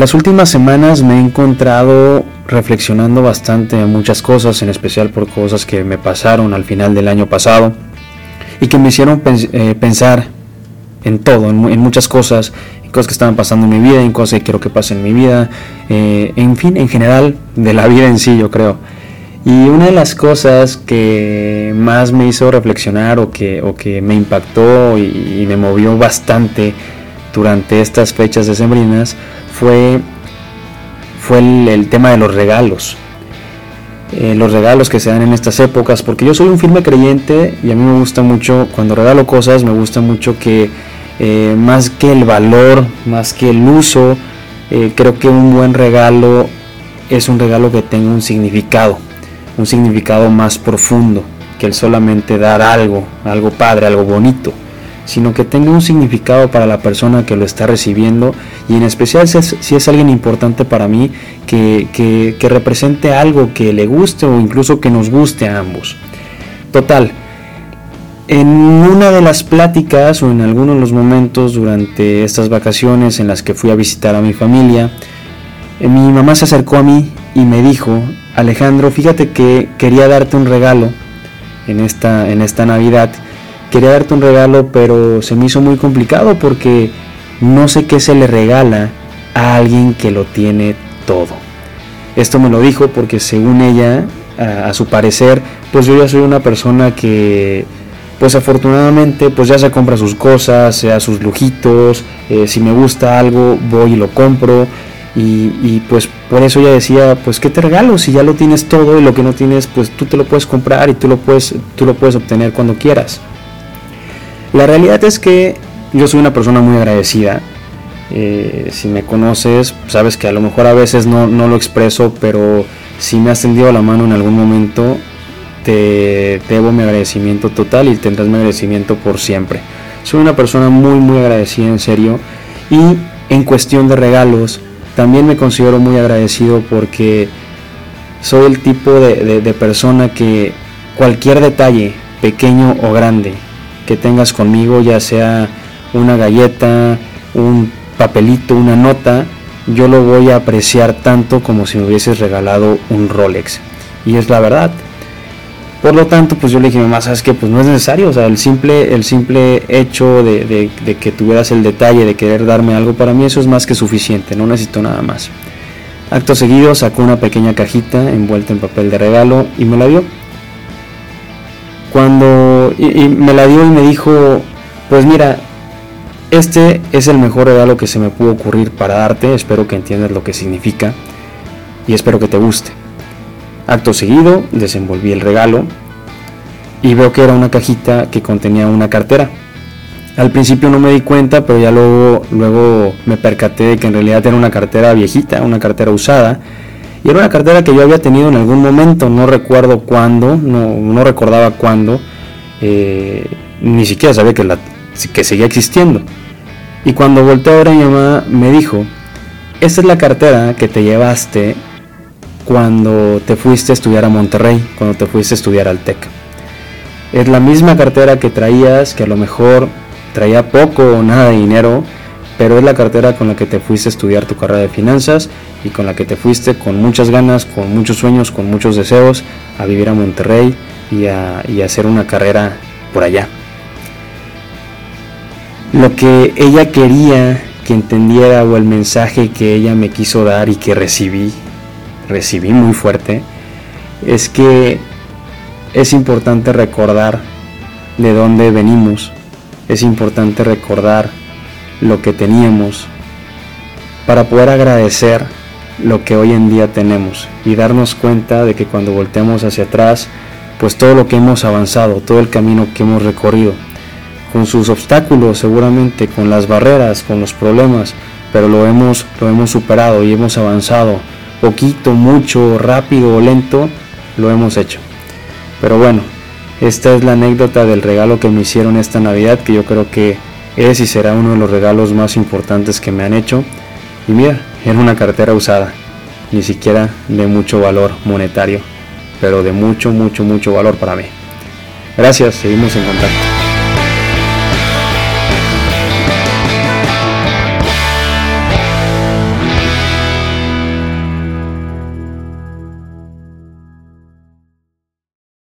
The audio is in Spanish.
Las últimas semanas me he encontrado reflexionando bastante en muchas cosas, en especial por cosas que me pasaron al final del año pasado y que me hicieron eh, pensar en todo, en, muchas cosas, en cosas que estaban pasando en mi vida, en cosas que quiero que pasen en mi vida, eh, en fin, en general, de la vida en sí, yo creo. Y una de las cosas que más me hizo reflexionar o que, o que me impactó y, me movió bastante durante estas fechas decembrinas fue, fue el, tema de los regalos. Eh, los regalos que se dan en estas épocas, porque yo soy un firme creyente y a mí me gusta mucho, cuando regalo cosas, me gusta mucho que eh, más que el valor, más que el uso, eh, creo que un buen regalo es un regalo que tenga un significado un significado más profundo que el solamente dar algo, algo padre, algo bonito, sino que tenga un significado para la persona que lo está recibiendo y en especial si es, alguien importante para mí, que, que represente algo que le guste o incluso que nos guste a ambos. Total, en una de las pláticas o en algunos de los momentos durante estas vacaciones en las que fui a visitar a mi familia, eh, mi mamá se acercó a mí y me dijo, Alejandro, fíjate que quería darte un regalo en esta, en esta Navidad. Quería darte un regalo, pero se me hizo muy complicado porque no sé qué se le regala a alguien que lo tiene todo. Esto me lo dijo porque según ella, a, su parecer, pues yo ya soy una persona que, pues afortunadamente, pues ya se compra sus cosas, sea sus lujitos, eh, si me gusta algo, voy y lo compro. Y, pues por eso ella decía, pues qué te regalo si ya lo tienes todo y lo que no tienes, pues tú te lo puedes comprar y tú lo puedes, tú lo puedes obtener cuando quieras. La realidad es que yo soy una persona muy agradecida. Eh, si me conoces, sabes que a lo mejor a veces no, no, lo expreso, pero si me has tendido la mano en algún momento, te debo mi agradecimiento total y tendrás mi agradecimiento por siempre. Soy una persona muy, muy agradecida en serio. Y en cuestión de regalos, también me considero muy agradecido porque soy el tipo de, persona que cualquier detalle, pequeño o grande, que tengas conmigo, ya sea una galleta, un papelito, una nota, yo lo voy a apreciar tanto como si me hubieses regalado un Rolex. Y es la verdad. Por lo tanto, pues yo le dije, mamá, ¿sabes qué? Pues no es necesario, o sea, el simple, el simple hecho de, que tuvieras el detalle de querer darme algo, para mí eso es más que suficiente, no necesito nada más. Acto seguido sacó una pequeña cajita envuelta en papel de regalo y me la dio. Cuando y me la dio y me dijo, pues mira, este es el mejor regalo que se me pudo ocurrir para darte, espero que entiendas lo que significa y espero que te guste. Acto seguido, desenvolví el regalo y veo que era una cajita que contenía una cartera. Al principio no me di cuenta, pero ya luego, luego me percaté de que en realidad era una cartera viejita, una cartera usada. Y era una cartera que yo había tenido en algún momento, no recuerdo cuándo, no, recordaba cuándo, eh, ni siquiera sabía que, la, que seguía existiendo. Y cuando volteé a ver a mi mamá, me dijo, esta es la cartera que te llevaste cuando te fuiste a estudiar a Monterrey, cuando te fuiste a estudiar al TEC. Es la misma cartera que traías, que a lo mejor traía poco o nada de dinero, pero es la cartera con la que te fuiste a estudiar tu carrera de finanzas y con la que te fuiste con muchas ganas, con muchos sueños, con muchos deseos a vivir a Monterrey y a, hacer una carrera por allá. Lo que ella quería que entendiera o el mensaje que ella me quiso dar y que recibí recibí muy fuerte es que es importante recordar de dónde venimos, es importante recordar lo que teníamos para poder agradecer lo que hoy en día tenemos y darnos cuenta de que cuando volteamos hacia atrás, pues todo lo que hemos avanzado, todo el camino que hemos recorrido, con sus obstáculos seguramente, con las barreras, con los problemas, pero lo hemos, lo hemos superado y hemos avanzado poquito, mucho, rápido o lento, lo hemos hecho. Pero bueno, esta es la anécdota del regalo que me hicieron esta Navidad, que yo creo que es y será uno de los regalos más importantes que me han hecho. Y mira, era una cartera usada, ni siquiera de mucho valor monetario, pero de mucho, mucho, mucho valor para mí. Gracias, seguimos en contacto.